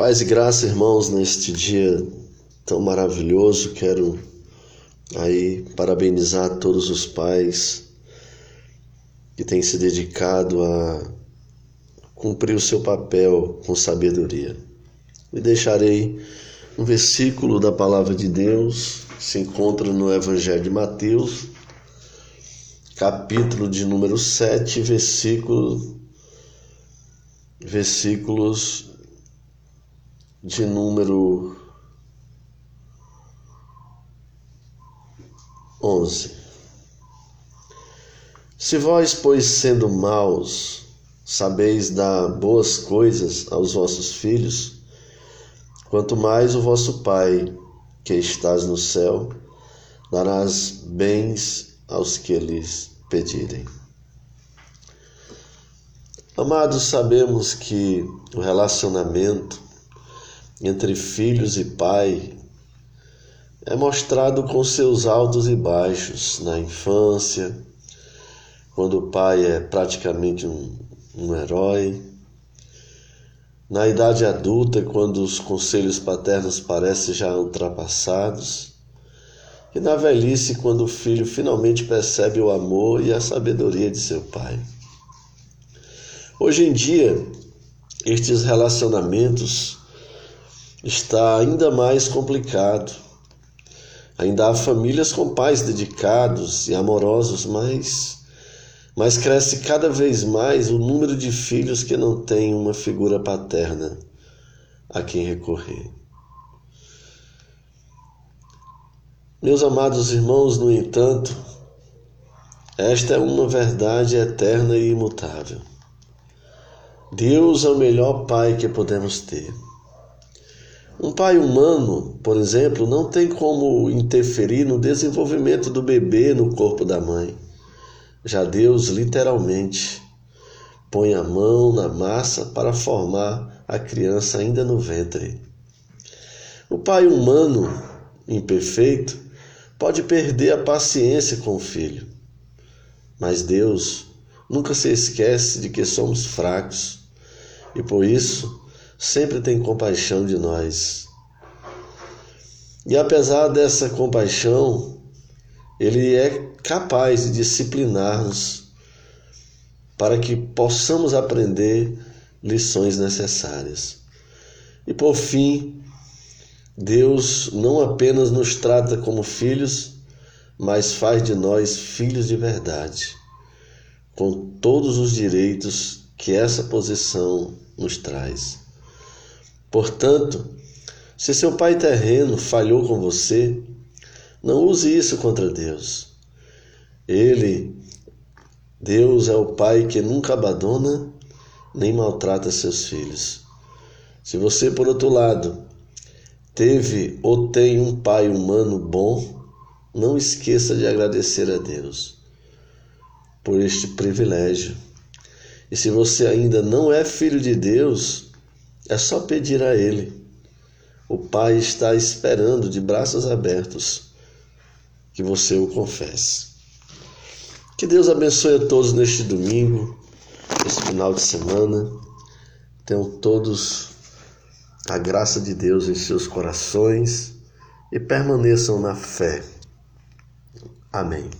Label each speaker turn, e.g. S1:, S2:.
S1: Paz e graça, irmãos, neste dia tão maravilhoso, quero aí parabenizar todos os pais que têm se dedicado a cumprir o seu papel com sabedoria. E deixarei um versículo da palavra de Deus, se encontra no Evangelho de Mateus, capítulo de número 7, versículo versículos de número 11. Se vós, pois, sendo maus, sabeis dar boas coisas aos vossos filhos, quanto mais o vosso Pai, que estás no céu, darás bens aos que lhes pedirem. Amados, sabemos que o relacionamento entre filhos e pai é mostrado com seus altos e baixos na infância, quando o pai é praticamente um, um herói, na idade adulta, quando os conselhos paternos parecem já ultrapassados, e na velhice, quando o filho finalmente percebe o amor e a sabedoria de seu pai. Hoje em dia, estes relacionamentos está ainda mais complicado. Ainda há famílias com pais dedicados e amorosos, mas, mas cresce cada vez mais o número de filhos que não têm uma figura paterna a quem recorrer. Meus amados irmãos, no entanto, esta é uma verdade eterna e imutável. Deus é o melhor Pai que podemos ter. Um pai humano, por exemplo, não tem como interferir no desenvolvimento do bebê no corpo da mãe. Já Deus, literalmente, põe a mão na massa para formar a criança ainda no ventre. O pai humano, imperfeito, pode perder a paciência com o filho, mas Deus nunca se esquece de que somos fracos e por isso sempre tem compaixão de nós. E apesar dessa compaixão, ele é capaz de disciplinar-nos para que possamos aprender lições necessárias. E por fim, Deus não apenas nos trata como filhos, mas faz de nós filhos de verdade, com todos os direitos que essa posição nos traz. Portanto, se seu pai terreno falhou com você, não use isso contra Deus. Ele, Deus é o pai que nunca abandona nem maltrata seus filhos. Se você, por outro lado, teve ou tem um pai humano bom, não esqueça de agradecer a Deus por este privilégio. E se você ainda não é filho de Deus, é só pedir a Ele. O Pai está esperando de braços abertos que você o confesse. Que Deus abençoe a todos neste domingo, nesse final de semana. Tenham todos a graça de Deus em seus corações e permaneçam na fé. Amém.